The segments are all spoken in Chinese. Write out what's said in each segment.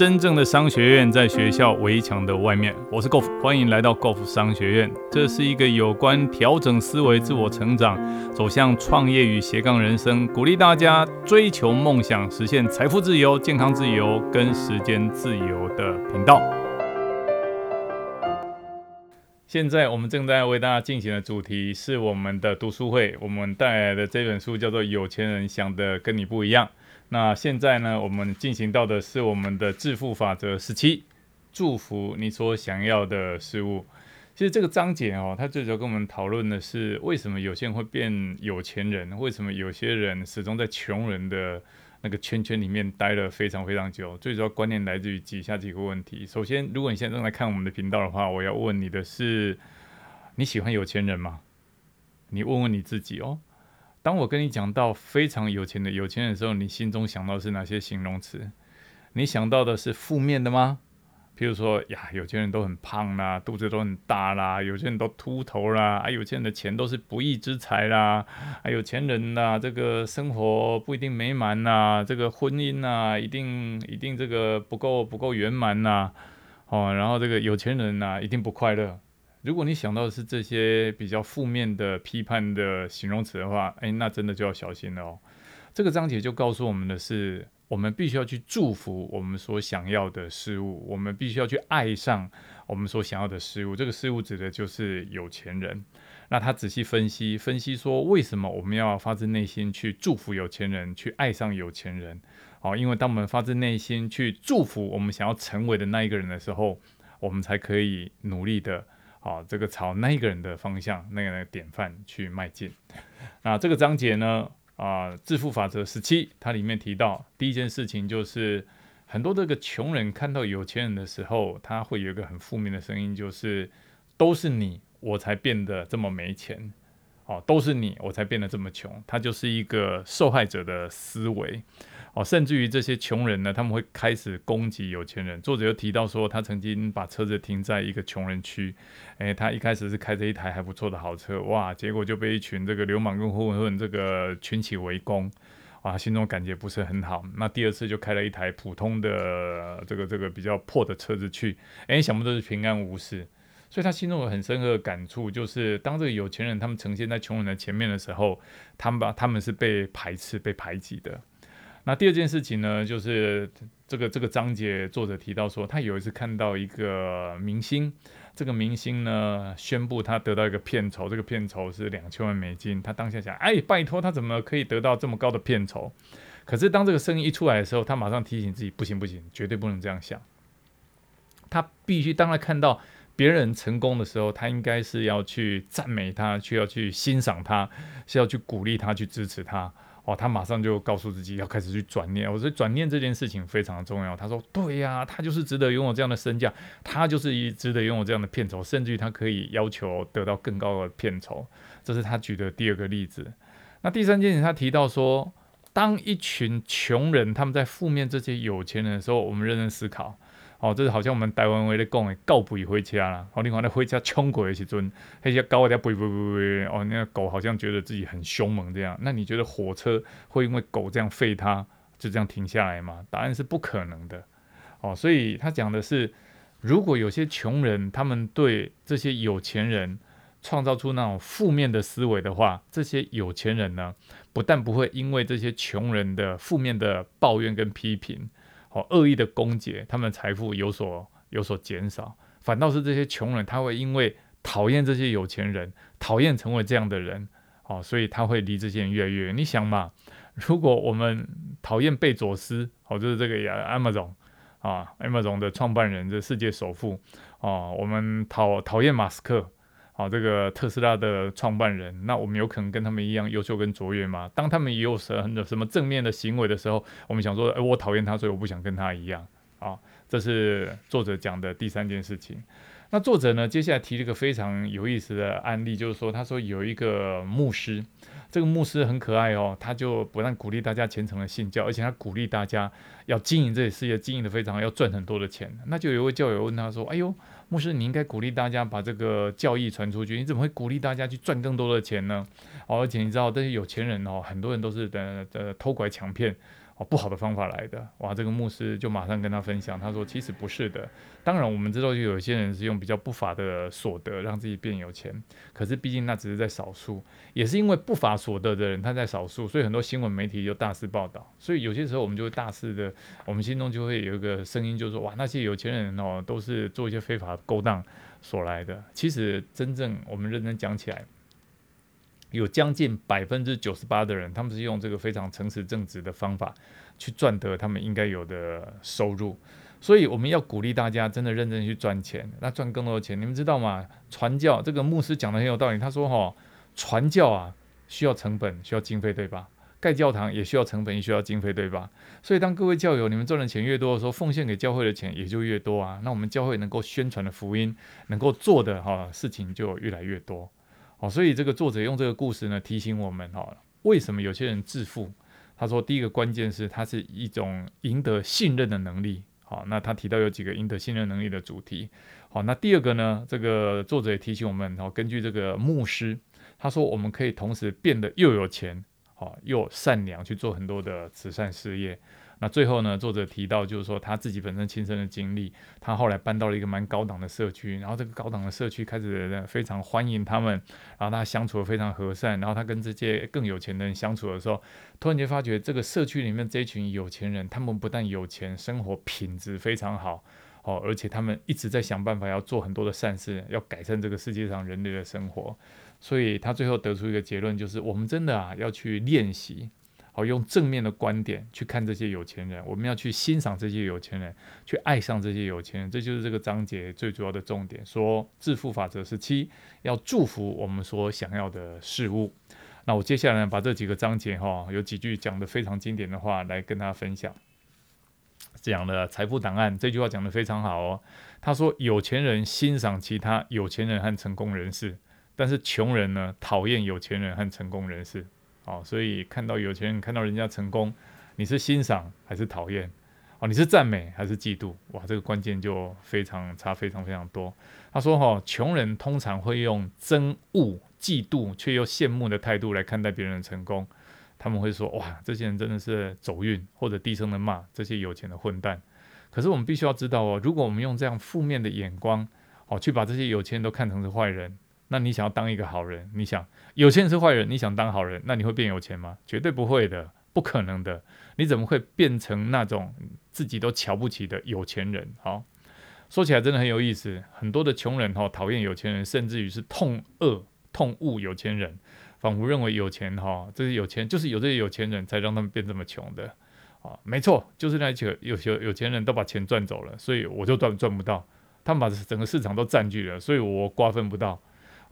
真正的商学院在学校围墙的外面。我是 Golf，欢迎来到 Golf 商学院。这是一个有关调整思维、自我成长、走向创业与斜杠人生，鼓励大家追求梦想、实现财富自由、健康自由跟时间自由的频道。现在我们正在为大家进行的主题是我们的读书会，我们带来的这本书叫做《有钱人想的跟你不一样》。那现在呢，我们进行到的是我们的致富法则十七，祝福你所想要的事物。其实这个章节哦，它最主要跟我们讨论的是为什么有些人会变有钱人，为什么有些人始终在穷人的那个圈圈里面待了非常非常久。最主要观念来自于以下几个问题。首先，如果你现在正在看我们的频道的话，我要问你的是，你喜欢有钱人吗？你问问你自己哦。当我跟你讲到非常有钱的有钱人的时候，你心中想到是哪些形容词？你想到的是负面的吗？譬如说呀，有钱人都很胖啦，肚子都很大啦，有些人都秃头啦，啊，有钱人的钱都是不义之财啦，啊，有钱人呐，这个生活不一定美满呐，这个婚姻呐，一定一定这个不够不够圆满呐，哦，然后这个有钱人呐，一定不快乐。如果你想到的是这些比较负面的批判的形容词的话，哎，那真的就要小心了哦。这个章节就告诉我们的是，我们必须要去祝福我们所想要的事物，我们必须要去爱上我们所想要的事物。这个事物指的就是有钱人。那他仔细分析分析说，为什么我们要发自内心去祝福有钱人，去爱上有钱人？哦，因为当我们发自内心去祝福我们想要成为的那一个人的时候，我们才可以努力的。好，这个朝那一个人的方向，那个典范去迈进。那这个章节呢，啊，致富法则十七，它里面提到第一件事情就是，很多这个穷人看到有钱人的时候，他会有一个很负面的声音，就是都是你，我才变得这么没钱。哦，都是你，我才变得这么穷。他就是一个受害者的思维。哦，甚至于这些穷人呢，他们会开始攻击有钱人。作者又提到说，他曾经把车子停在一个穷人区，诶，他一开始是开着一台还不错的好车，哇，结果就被一群这个流氓跟混混这个群起围攻，啊，心中感觉不是很好。那第二次就开了一台普通的这个这个比较破的车子去，诶，想不到是平安无事。所以他心中有很深刻的感触，就是当这个有钱人他们呈现在穷人的前面的时候，他们把他们是被排斥、被排挤的。那第二件事情呢，就是这个这个章节作者提到说，他有一次看到一个明星，这个明星呢宣布他得到一个片酬，这个片酬是两千万美金。他当下想，哎，拜托，他怎么可以得到这么高的片酬？可是当这个声音一出来的时候，他马上提醒自己，不行不行，绝对不能这样想。他必须当他看到。别人成功的时候，他应该是要去赞美他，去要去欣赏他，是要去鼓励他，去支持他。哦，他马上就告诉自己要开始去转念。我说转念这件事情非常重要。他说：“对呀，他就是值得拥有这样的身价，他就是一值得拥有这样的片酬，甚至于他可以要求得到更高的片酬。”这是他举的第二个例子。那第三件事，他提到说，当一群穷人他们在负面这些有钱人的时候，我们认真思考。哦，这是好像我们台湾话咧讲的“狗吠回家”啦。哦，另外咧回家冲过的时阵，那些狗在吠吠吠吠，哦，那个狗好像觉得自己很凶猛这样。那你觉得火车会因为狗这样吠它，就这样停下来吗？答案是不可能的。哦，所以他讲的是，如果有些穷人他们对这些有钱人创造出那种负面的思维的话，这些有钱人呢，不但不会因为这些穷人的负面的抱怨跟批评。哦，恶意的攻击，他们财富有所有所减少，反倒是这些穷人，他会因为讨厌这些有钱人，讨厌成为这样的人，哦，所以他会离这些人越来越远。你想嘛，如果我们讨厌贝佐斯，哦，就是这个 Amazon 啊，Amazon 的创办人，这世界首富，哦，我们讨讨厌马斯克。啊，这个特斯拉的创办人，那我们有可能跟他们一样优秀跟卓越吗？当他们也有什什么正面的行为的时候，我们想说，哎，我讨厌他，所以我不想跟他一样。啊，这是作者讲的第三件事情。那作者呢，接下来提了一个非常有意思的案例，就是说，他说有一个牧师。这个牧师很可爱哦，他就不但鼓励大家虔诚的信教，而且他鼓励大家要经营这些事业，经营的非常好，要赚很多的钱。那就有一位教友问他说：“哎呦，牧师，你应该鼓励大家把这个教义传出去，你怎么会鼓励大家去赚更多的钱呢？哦，而且你知道这些有钱人哦，很多人都是的的偷拐抢骗。”哦，不好的方法来的，哇！这个牧师就马上跟他分享，他说其实不是的。当然，我们知道就有些人是用比较不法的所得让自己变有钱，可是毕竟那只是在少数，也是因为不法所得的人他在少数，所以很多新闻媒体就大肆报道。所以有些时候我们就会大肆的，我们心中就会有一个声音，就是说哇，那些有钱人哦，都是做一些非法勾当所来的。其实真正我们认真讲起来。有将近百分之九十八的人，他们是用这个非常诚实正直的方法去赚得他们应该有的收入，所以我们要鼓励大家真的认真去赚钱，那赚更多的钱。你们知道吗？传教这个牧师讲的很有道理，他说：“哈，传教啊需要成本，需要经费，对吧？盖教堂也需要成本，也需要经费，对吧？所以当各位教友你们赚的钱越多的时候，奉献给教会的钱也就越多啊。那我们教会能够宣传的福音，能够做的哈事情就越来越多。”哦，所以这个作者用这个故事呢提醒我们哈，为什么有些人致富？他说，第一个关键是它是一种赢得信任的能力。好，那他提到有几个赢得信任能力的主题。好，那第二个呢，这个作者也提醒我们，哦，根据这个牧师，他说我们可以同时变得又有钱，好又善良，去做很多的慈善事业。那最后呢，作者提到就是说他自己本身亲身的经历，他后来搬到了一个蛮高档的社区，然后这个高档的社区开始非常欢迎他们，然后他相处的非常和善，然后他跟这些更有钱的人相处的时候，突然间发觉这个社区里面这一群有钱人，他们不但有钱，生活品质非常好哦，而且他们一直在想办法要做很多的善事，要改善这个世界上人类的生活，所以他最后得出一个结论，就是我们真的啊要去练习。好，用正面的观点去看这些有钱人，我们要去欣赏这些有钱人，去爱上这些有钱人，这就是这个章节最主要的重点。说致富法则是七，要祝福我们所想要的事物。那我接下来把这几个章节哈，有几句讲的非常经典的话来跟大家分享。讲的财富档案这句话讲的非常好哦。他说，有钱人欣赏其他有钱人和成功人士，但是穷人呢讨厌有钱人和成功人士。哦，所以看到有钱人，看到人家成功，你是欣赏还是讨厌？哦，你是赞美还是嫉妒？哇，这个关键就非常差，非常非常多。他说：哈，穷人通常会用憎恶、嫉妒却又羡慕的态度来看待别人的成功。他们会说：哇，这些人真的是走运，或者低声的骂这些有钱的混蛋。可是我们必须要知道哦，如果我们用这样负面的眼光，哦，去把这些有钱人都看成是坏人。那你想要当一个好人？你想有钱人是坏人？你想当好人？那你会变有钱吗？绝对不会的，不可能的。你怎么会变成那种自己都瞧不起的有钱人？好，说起来真的很有意思。很多的穷人哈讨厌有钱人，甚至于是痛恶、痛恶有钱人，仿佛认为有钱哈这些有钱就是有这些有钱人才让他们变这么穷的啊。没错，就是那些有有有钱人都把钱赚走了，所以我就赚赚不到。他们把整个市场都占据了，所以我瓜分不到。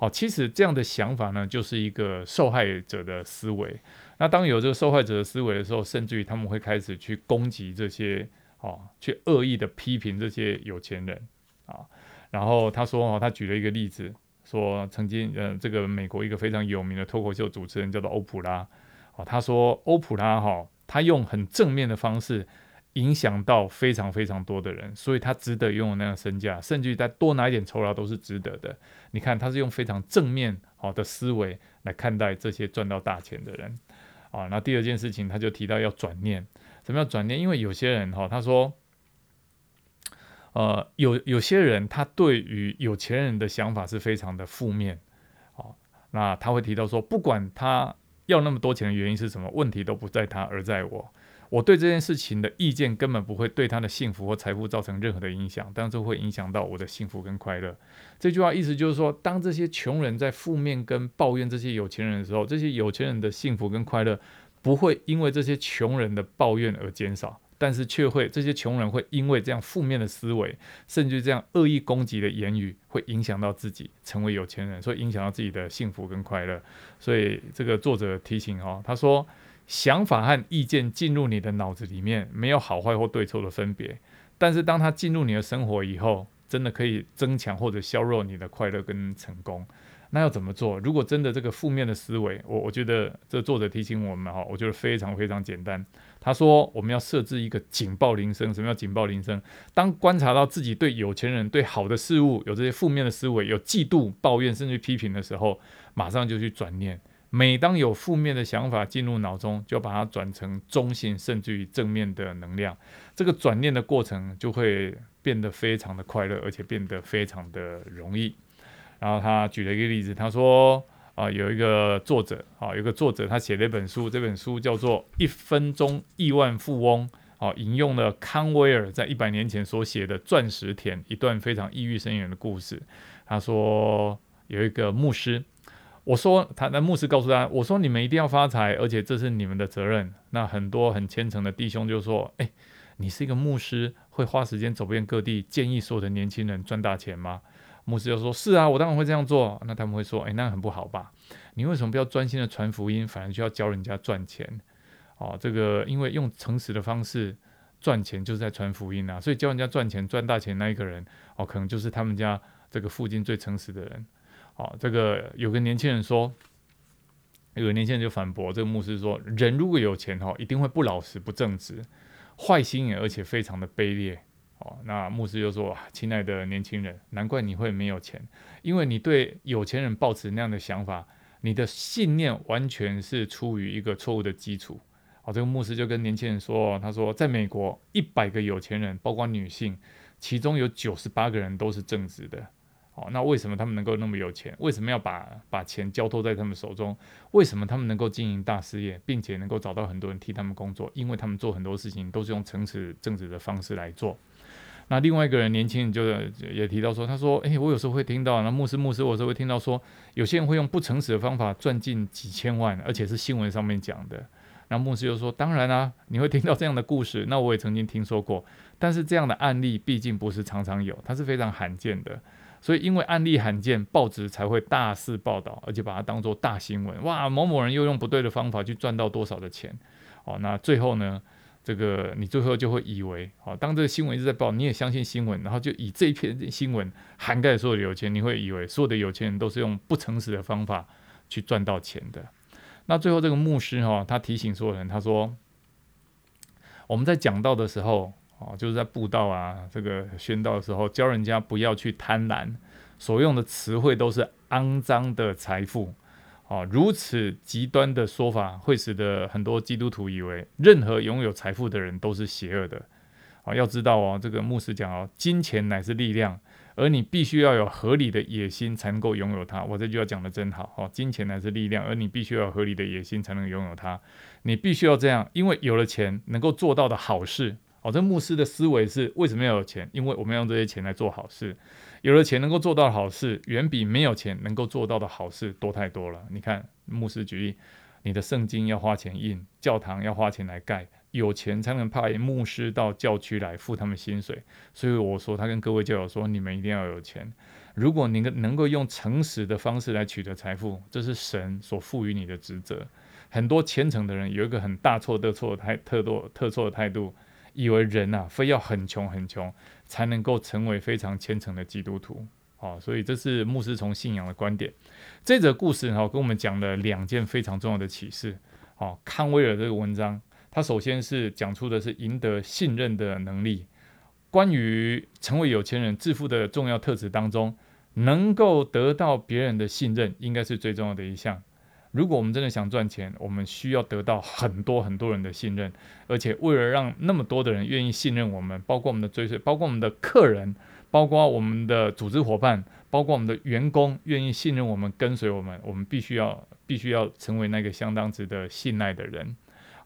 好，其实这样的想法呢，就是一个受害者的思维。那当有这个受害者的思维的时候，甚至于他们会开始去攻击这些，哦，去恶意的批评这些有钱人啊。然后他说，哦，他举了一个例子，说曾经，呃，这个美国一个非常有名的脱口秀主持人叫做欧普拉，哦，他说欧普拉哈，他用很正面的方式。影响到非常非常多的人，所以他值得拥有那样身价，甚至于再多拿一点酬劳都是值得的。你看，他是用非常正面好的思维来看待这些赚到大钱的人啊。那第二件事情，他就提到要转念，什么叫转念？因为有些人哈，他说，呃，有有些人他对于有钱人的想法是非常的负面，好，那他会提到说，不管他要那么多钱的原因是什么，问题都不在他，而在我。我对这件事情的意见根本不会对他的幸福或财富造成任何的影响，但是会影响到我的幸福跟快乐。这句话意思就是说，当这些穷人在负面跟抱怨这些有钱人的时候，这些有钱人的幸福跟快乐不会因为这些穷人的抱怨而减少，但是却会这些穷人会因为这样负面的思维，甚至这样恶意攻击的言语，会影响到自己成为有钱人，所以影响到自己的幸福跟快乐。所以这个作者提醒哦，他说。想法和意见进入你的脑子里面，没有好坏或对错的分别。但是当它进入你的生活以后，真的可以增强或者削弱你的快乐跟成功。那要怎么做？如果真的这个负面的思维，我我觉得这作者提醒我们哈，我觉得非常非常简单。他说我们要设置一个警报铃声。什么叫警报铃声？当观察到自己对有钱人、对好的事物有这些负面的思维，有嫉妒、抱怨甚至批评的时候，马上就去转念。每当有负面的想法进入脑中，就把它转成中性甚至于正面的能量。这个转念的过程就会变得非常的快乐，而且变得非常的容易。然后他举了一个例子，他说啊，有一个作者啊，有个作者他写了一本书，这本书叫做《一分钟亿万富翁》。哦，引用了康威尔在一百年前所写的《钻石田》一段非常意郁深远的故事。他说有一个牧师，我说他那牧师告诉他，我说你们一定要发财，而且这是你们的责任。那很多很虔诚的弟兄就说：“哎，你是一个牧师，会花时间走遍各地，建议所有的年轻人赚大钱吗？”牧师就说：“是啊，我当然会这样做。”那他们会说：“哎，那很不好吧？你为什么不要专心的传福音，反而就要教人家赚钱？”哦，这个因为用诚实的方式赚钱，就是在传福音啊，所以教人家赚钱赚大钱那一个人，哦，可能就是他们家这个附近最诚实的人。哦，这个有个年轻人说，有个年轻人就反驳这个牧师说，人如果有钱哈，一定会不老实、不正直、坏心眼，而且非常的卑劣。哦，那牧师就说，亲爱的年轻人，难怪你会没有钱，因为你对有钱人抱持那样的想法，你的信念完全是出于一个错误的基础。哦，这个牧师就跟年轻人说：“他说，在美国，一百个有钱人，包括女性，其中有九十八个人都是正直的。哦，那为什么他们能够那么有钱？为什么要把把钱交托在他们手中？为什么他们能够经营大事业，并且能够找到很多人替他们工作？因为他们做很多事情都是用诚实正直的方式来做。那另外一个人，年轻人就也提到说：他说，诶，我有时候会听到，那牧师牧师，我有时候会听到说，有些人会用不诚实的方法赚进几千万，而且是新闻上面讲的。”那牧师就说：“当然啊，你会听到这样的故事。那我也曾经听说过，但是这样的案例毕竟不是常常有，它是非常罕见的。所以因为案例罕见，报纸才会大肆报道，而且把它当做大新闻。哇，某某人又用不对的方法去赚到多少的钱？哦，那最后呢，这个你最后就会以为，哦，当这个新闻一直在报，你也相信新闻，然后就以这一篇新闻涵盖所有的有钱，你会以为所有的有钱人都是用不诚实的方法去赚到钱的。”那最后这个牧师哈，他提醒所有人，他说：“我们在讲到的时候，哦，就是在布道啊，这个宣道的时候，教人家不要去贪婪，所用的词汇都是肮脏的财富，哦，如此极端的说法，会使得很多基督徒以为任何拥有财富的人都是邪恶的。哦，要知道哦，这个牧师讲哦，金钱乃是力量。”而你必须要有合理的野心才能够拥有它。我这句话讲的真好哦，金钱乃是力量，而你必须要有合理的野心才能拥有它。你必须要这样，因为有了钱能够做到的好事哦。这牧师的思维是为什么要有钱？因为我们要用这些钱来做好事。有了钱能够做到好事，远比没有钱能够做到的好事多太多了。你看，牧师举例，你的圣经要花钱印，教堂要花钱来盖。有钱才能派牧师到教区来付他们薪水，所以我说他跟各位教友说，你们一定要有钱。如果你能够用诚实的方式来取得财富，这是神所赋予你的职责。很多虔诚的人有一个很大错特错的态特多特错的态度，以为人呐非要很穷很穷才能够成为非常虔诚的基督徒。哦，所以这是牧师从信仰的观点。这则故事哈跟我们讲了两件非常重要的启示。哦，康威尔这个文章。他首先是讲出的是赢得信任的能力。关于成为有钱人致富的重要特质当中，能够得到别人的信任，应该是最重要的一项。如果我们真的想赚钱，我们需要得到很多很多人的信任，而且为了让那么多的人愿意信任我们，包括我们的追随，包括我们的客人，包括我们的组织伙伴，包括我们的员工，愿意信任我们、跟随我们，我们必须要必须要成为那个相当值得信赖的人。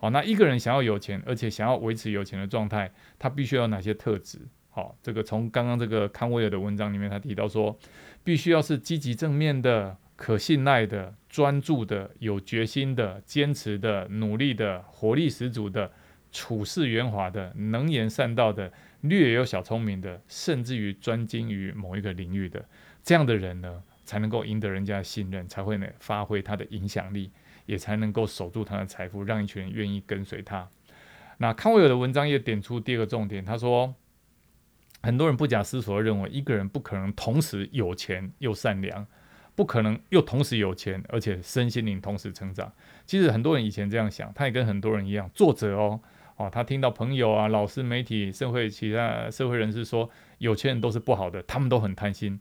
好，那一个人想要有钱，而且想要维持有钱的状态，他必须要哪些特质？好，这个从刚刚这个康威尔的文章里面，他提到说，必须要是积极正面的、可信赖的、专注的、有决心的、坚持的、努力的、活力十足的、处事圆滑的、能言善道的、略有小聪明的，甚至于专精于某一个领域的这样的人呢，才能够赢得人家的信任，才会呢发挥他的影响力。也才能够守住他的财富，让一群人愿意跟随他。那康威尔的文章也点出第二个重点，他说，很多人不假思索认为，一个人不可能同时有钱又善良，不可能又同时有钱而且身心灵同时成长。其实很多人以前这样想，他也跟很多人一样，作者哦哦，他听到朋友啊、老师、媒体、社会其他社会人士说，有钱人都是不好的，他们都很贪心。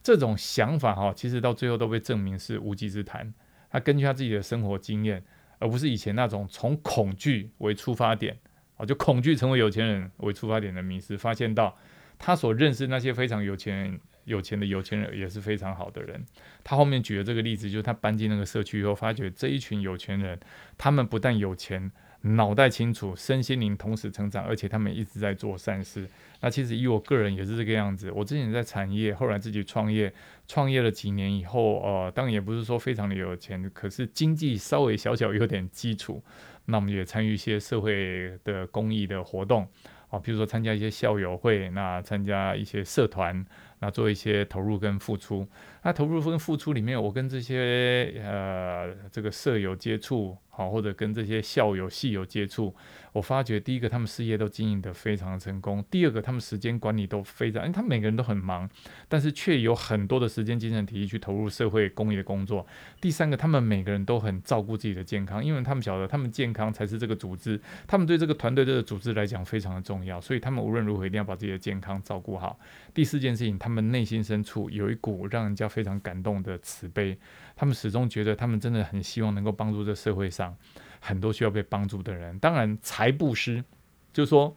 这种想法哈，其实到最后都被证明是无稽之谈。他根据他自己的生活经验，而不是以前那种从恐惧为出发点，哦，就恐惧成为有钱人为出发点的迷失，发现到他所认识那些非常有钱人。有钱的有钱人也是非常好的人。他后面举的这个例子，就是他搬进那个社区以后，发觉这一群有钱人，他们不但有钱，脑袋清楚，身心灵同时成长，而且他们一直在做善事。那其实以我个人也是这个样子。我之前在产业，后来自己创业，创业了几年以后，呃，当然也不是说非常的有钱，可是经济稍微小小有点基础。那我们也参与一些社会的公益的活动。啊，比如说参加一些校友会，那参加一些社团，那做一些投入跟付出。那投入跟付出里面，我跟这些呃这个舍友接触。好，或者跟这些校友、系友接触，我发觉第一个，他们事业都经营得非常成功；第二个，他们时间管理都非常，因为他们每个人都很忙，但是却有很多的时间、精神、体力去投入社会公益的工作；第三个，他们每个人都很照顾自己的健康，因为他们晓得，他们健康才是这个组织，他们对这个团队、这个组织来讲非常的重要，所以他们无论如何一定要把自己的健康照顾好。第四件事情，他们内心深处有一股让人家非常感动的慈悲。他们始终觉得，他们真的很希望能够帮助这社会上很多需要被帮助的人。当然，财布施就是说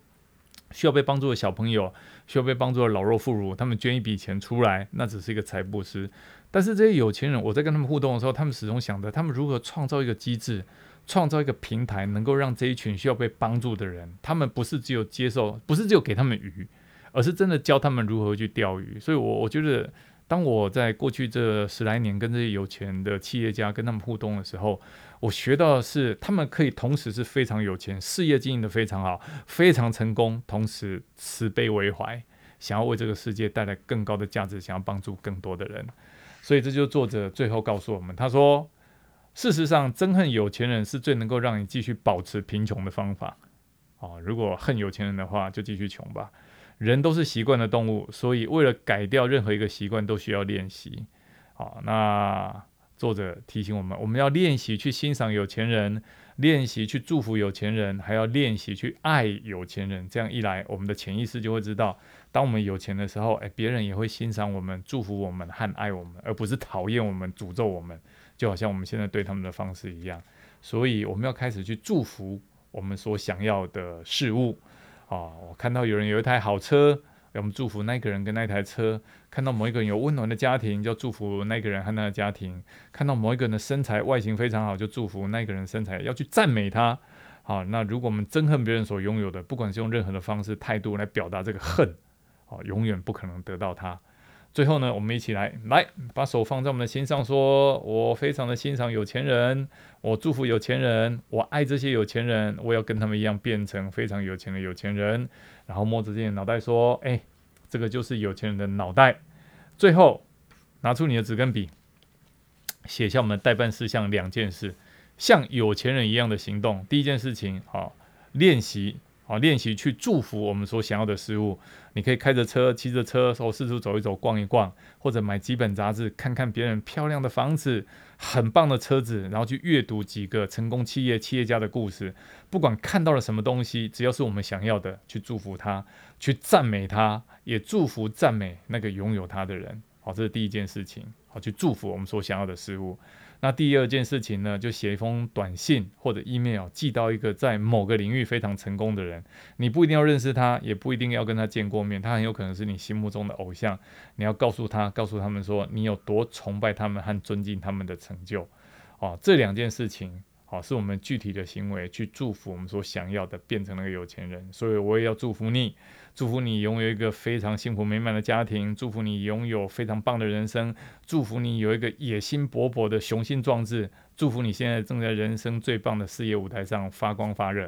需要被帮助的小朋友，需要被帮助的老弱妇孺，他们捐一笔钱出来，那只是一个财布施。但是这些有钱人，我在跟他们互动的时候，他们始终想着，他们如何创造一个机制，创造一个平台，能够让这一群需要被帮助的人，他们不是只有接受，不是只有给他们鱼，而是真的教他们如何去钓鱼。所以，我我觉得。当我在过去这十来年跟这些有钱的企业家跟他们互动的时候，我学到的是，他们可以同时是非常有钱，事业经营的非常好，非常成功，同时慈悲为怀，想要为这个世界带来更高的价值，想要帮助更多的人。所以，这就作者最后告诉我们，他说：“事实上，憎恨有钱人是最能够让你继续保持贫穷的方法。哦，如果恨有钱人的话，就继续穷吧。”人都是习惯的动物，所以为了改掉任何一个习惯，都需要练习。好，那作者提醒我们，我们要练习去欣赏有钱人，练习去祝福有钱人，还要练习去爱有钱人。这样一来，我们的潜意识就会知道，当我们有钱的时候，哎，别人也会欣赏我们、祝福我们和爱我们，而不是讨厌我们、诅咒我们。就好像我们现在对他们的方式一样。所以，我们要开始去祝福我们所想要的事物。哦，我看到有人有一台好车，我们祝福那个人跟那台车；看到某一个人有温暖的家庭，就祝福那个人和他的家庭；看到某一个人的身材外形非常好，就祝福那个人身材，要去赞美他。好，那如果我们憎恨别人所拥有的，不管是用任何的方式态度来表达这个恨，哦，永远不可能得到他。最后呢，我们一起来来把手放在我们的心上，说我非常的欣赏有钱人，我祝福有钱人，我爱这些有钱人，我要跟他们一样变成非常有钱的有钱人。然后摸着自己的脑袋说：“哎，这个就是有钱人的脑袋。”最后拿出你的纸跟笔，写下我们的代办事项两件事，像有钱人一样的行动。第一件事情，好练习。好，练习去祝福我们所想要的事物。你可以开着车、骑着车，说四处走一走、逛一逛，或者买几本杂志，看看别人漂亮的房子、很棒的车子，然后去阅读几个成功企业企业家的故事。不管看到了什么东西，只要是我们想要的，去祝福他，去赞美他，也祝福赞美那个拥有他的人。好，这是第一件事情。好，去祝福我们所想要的事物。那第二件事情呢，就写一封短信或者 email 寄到一个在某个领域非常成功的人。你不一定要认识他，也不一定要跟他见过面，他很有可能是你心目中的偶像。你要告诉他，告诉他们说你有多崇拜他们和尊敬他们的成就。哦，这两件事情。哦，是我们具体的行为去祝福我们所想要的，变成了个有钱人。所以我也要祝福你，祝福你拥有一个非常幸福美满的家庭，祝福你拥有非常棒的人生，祝福你有一个野心勃勃的雄心壮志，祝福你现在正在人生最棒的事业舞台上发光发热。